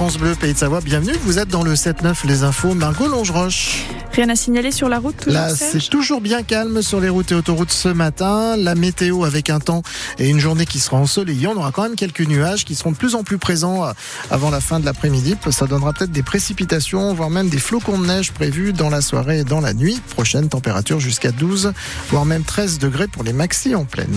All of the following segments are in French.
France Bleu Pays de Savoie. Bienvenue. Vous êtes dans le 7-9 Les Infos. Margot Longeroche. Rien à signaler sur la route Là, c'est toujours bien calme sur les routes et autoroutes ce matin. La météo avec un temps et une journée qui sera ensoleillée. On aura quand même quelques nuages qui seront de plus en plus présents euh, avant la fin de l'après-midi. Ça donnera peut-être des précipitations, voire même des flocons de neige prévus dans la soirée et dans la nuit. Prochaine température jusqu'à 12, voire même 13 degrés pour les maxi en pleine.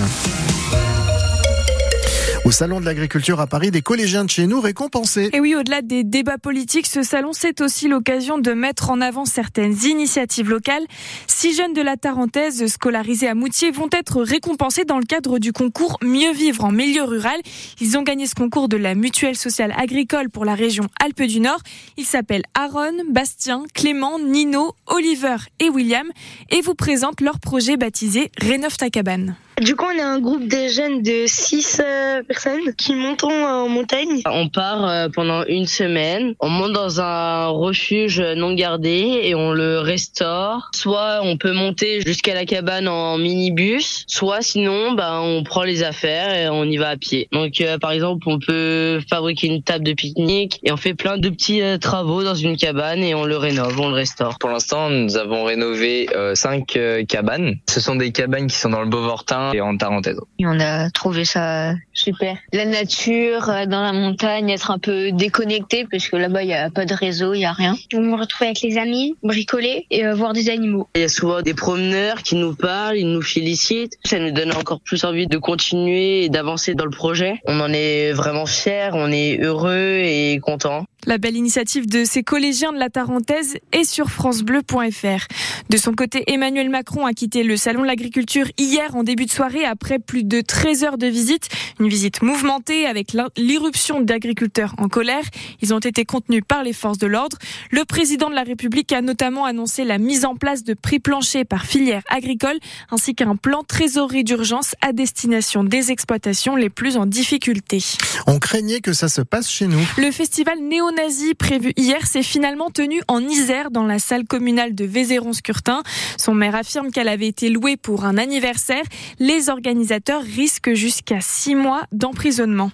Au Salon de l'Agriculture à Paris, des collégiens de chez nous récompensés. Et oui, au-delà des débats politiques, ce salon, c'est aussi l'occasion de mettre en avant certaines initiatives locales. Six jeunes de la Tarentaise scolarisés à Moutier vont être récompensés dans le cadre du concours Mieux vivre en milieu rural. Ils ont gagné ce concours de la mutuelle sociale agricole pour la région Alpes du Nord. Ils s'appellent Aaron, Bastien, Clément, Nino, Oliver et William et vous présentent leur projet baptisé Rénov ta cabane. Du coup, on est un groupe de jeunes de 6 euh, personnes qui montons en montagne. On part euh, pendant une semaine, on monte dans un refuge non gardé et on le restaure. Soit on peut monter jusqu'à la cabane en minibus, soit sinon bah, on prend les affaires et on y va à pied. Donc euh, par exemple, on peut fabriquer une table de pique-nique et on fait plein de petits travaux dans une cabane et on le rénove, on le restaure. Pour l'instant, nous avons rénové 5 cabanes. Ce sont des cabanes qui sont dans le Beauvortin et en Tarentaise. on a trouvé ça super. La nature, euh, dans la montagne, être un peu déconnecté parce que là-bas il y a pas de réseau, il y a rien. On me retrouve avec les amis, bricoler et euh, voir des animaux. Il y a souvent des promeneurs qui nous parlent, ils nous félicitent. Ça nous donne encore plus envie de continuer et d'avancer dans le projet. On en est vraiment fiers, on est heureux et content. La belle initiative de ces collégiens de la Tarentaise est sur francebleu.fr. De son côté, Emmanuel Macron a quitté le salon de l'agriculture hier en début de soirée après plus de 13 heures de visite. Une visite mouvementée avec l'irruption d'agriculteurs en colère. Ils ont été contenus par les forces de l'ordre. Le président de la République a notamment annoncé la mise en place de prix planchers par filière agricole ainsi qu'un plan trésorerie d'urgence à destination des exploitations les plus en difficulté. On craignait que ça se passe chez nous. Le festival néo-nazi prévu hier s'est finalement tenu en Isère dans la salle communale de Vézéron-Scurtin. Son maire affirme qu'elle avait été louée pour un anniversaire les organisateurs risquent jusqu'à six mois d'emprisonnement.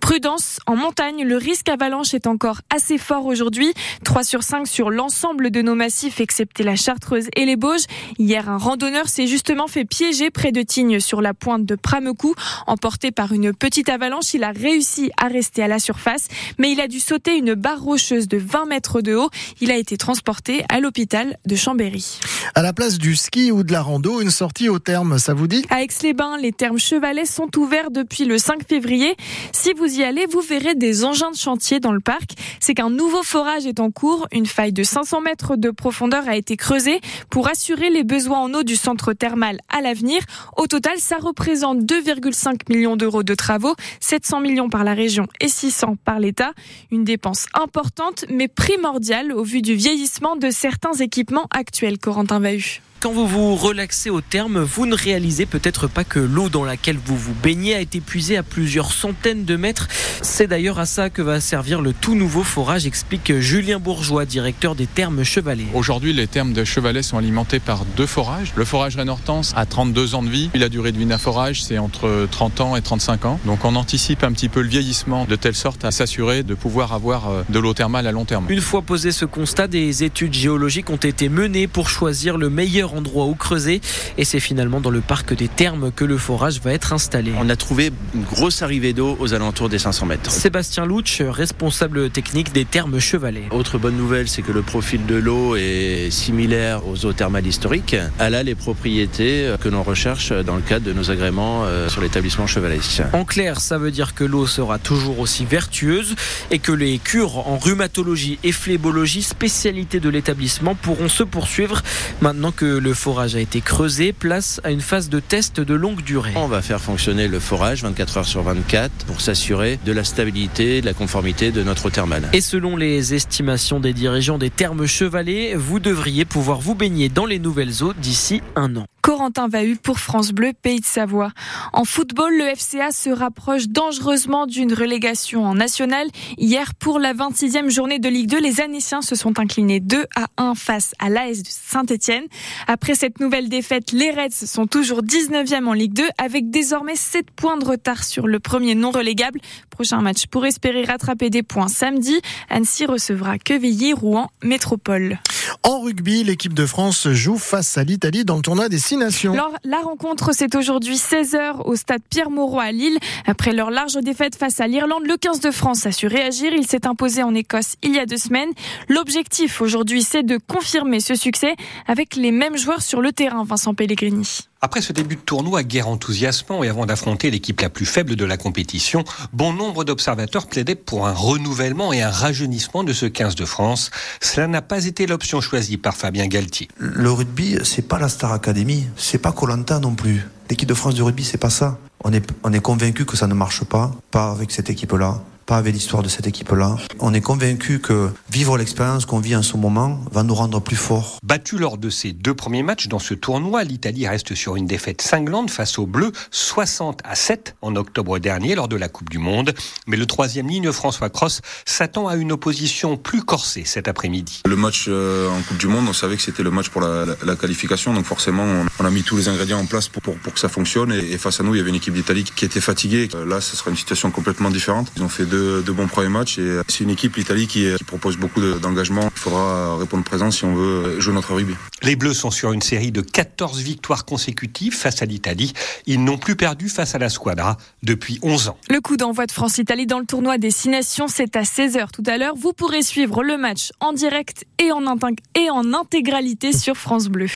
Prudence, en montagne, le risque avalanche est encore assez fort aujourd'hui. 3 sur 5 sur l'ensemble de nos massifs, excepté la Chartreuse et les Bauges. Hier, un randonneur s'est justement fait piéger près de Tignes sur la pointe de Pramecou. Emporté par une petite avalanche, il a réussi à rester à la surface, mais il a dû sauter une barre rocheuse de 20 mètres de haut. Il a été transporté à l'hôpital de Chambéry. À la place du ski ou de la rando, une sortie au terme, ça vous dit? À Aix-les-Bains, les termes chevalets sont ouverts depuis le 5 février. Si vous y allez, vous verrez des engins de chantier dans le parc. C'est qu'un nouveau forage est en cours. Une faille de 500 mètres de profondeur a été creusée pour assurer les besoins en eau du centre thermal à l'avenir. Au total, ça représente 2,5 millions d'euros de travaux, 700 millions par la région et 600 par l'État. Une dépense importante mais primordiale au vu du vieillissement de certains équipements actuels. Corentin Vahu. Quand vous vous relaxez au terme, vous ne réalisez peut-être pas que l'eau dans laquelle vous vous baignez a été puisée à plusieurs centaines de mètres. C'est d'ailleurs à ça que va servir le tout nouveau forage, explique Julien Bourgeois, directeur des thermes Chevalet. Aujourd'hui, les thermes de Chevalet sont alimentés par deux forages. Le forage Rénortance a 32 ans de vie. La durée de vie d'un forage, c'est entre 30 ans et 35 ans. Donc on anticipe un petit peu le vieillissement de telle sorte à s'assurer de pouvoir avoir euh, de l'eau thermale à long terme. Une fois posé ce constat, des études géologiques ont été menées pour choisir le meilleur endroit où creuser. Et c'est finalement dans le parc des Thermes que le forage va être installé. On a trouvé une grosse arrivée d'eau aux alentours des 500 mètres. Sébastien Louch, responsable technique des Thermes Chevalet. Autre bonne nouvelle, c'est que le profil de l'eau est similaire aux eaux thermales historiques. Elle a les propriétés que l'on recherche dans le cadre de nos agréments euh, sur l'établissement Chevalet. En clair, ça veut dire que l'eau sera toujours aussi vertueuse et que les cures en rhumatologie et phlébologie, spécialité de l'établissement, pourront se poursuivre maintenant que le forage a été creusé. Place à une phase de test de longue durée. On va faire fonctionner le forage 24 heures sur 24 pour s'assurer de la stabilité, de la conformité de notre eau thermale. Et selon les estimations des dirigeants des thermes chevalets, vous devriez pouvoir vous baigner dans les nouvelles eaux d'ici un an. Corentin Vahu pour France Bleu, Pays de Savoie. En football, le FCA se rapproche dangereusement d'une relégation en national. Hier, pour la 26e journée de Ligue 2, les Annéciens se sont inclinés 2 à 1 face à l'AS de Saint-Etienne. Après cette nouvelle défaite, les Reds sont toujours 19e en Ligue 2 avec désormais 7 points de retard sur le premier non relégable. Prochain match pour espérer rattraper des points samedi. Annecy recevra Quevilly, Rouen, Métropole. En rugby, l'équipe de France joue face à l'Italie dans le tournoi des Six Nations. Alors, la rencontre, c'est aujourd'hui 16h au stade Pierre-Mauroy à Lille. Après leur large défaite face à l'Irlande, le 15 de France a su réagir. Il s'est imposé en Écosse il y a deux semaines. L'objectif aujourd'hui, c'est de confirmer ce succès avec les mêmes joueurs sur le terrain, Vincent Pellegrini. Après ce début de tournoi guerre enthousiasmant et avant d'affronter l'équipe la plus faible de la compétition, bon nombre d'observateurs plaidaient pour un renouvellement et un rajeunissement de ce 15 de France. Cela n'a pas été l'option choisie par Fabien Galtier. Le rugby, c'est pas la Star Academy, c'est pas Colanta non plus. L'équipe de France de rugby, c'est pas ça. On est, on est convaincu que ça ne marche pas, pas avec cette équipe-là pas avec l'histoire de cette équipe-là. On est convaincu que vivre l'expérience qu'on vit en ce moment va nous rendre plus forts. Battu lors de ses deux premiers matchs dans ce tournoi, l'Italie reste sur une défaite cinglante face aux Bleus, 60 à 7 en octobre dernier lors de la Coupe du Monde. Mais le troisième ligne, François Cross, s'attend à une opposition plus corsée cet après-midi. Le match euh, en Coupe du Monde, on savait que c'était le match pour la, la, la, qualification, donc forcément on, a mis tous les ingrédients en place pour, pour, pour que ça fonctionne. Et, et, face à nous, il y avait une équipe d'Italie qui était fatiguée. Là, ce sera une situation complètement différente. Ils ont fait deux de, bons premiers matchs. Et c'est une équipe, l'Italie, qui, qui, propose beaucoup d'engagement. Il faudra répondre présent si on veut jouer notre rugby. Les Bleus sont sur une série de 14 victoires consécutives face à l'Italie. Ils n'ont plus perdu face à la Squadra depuis 11 ans. Le coup d'envoi de France-Italie dans le tournoi des Six Nations, c'est à 16h tout à l'heure. Vous pourrez suivre le match en direct et en, et en intégralité sur France Bleu.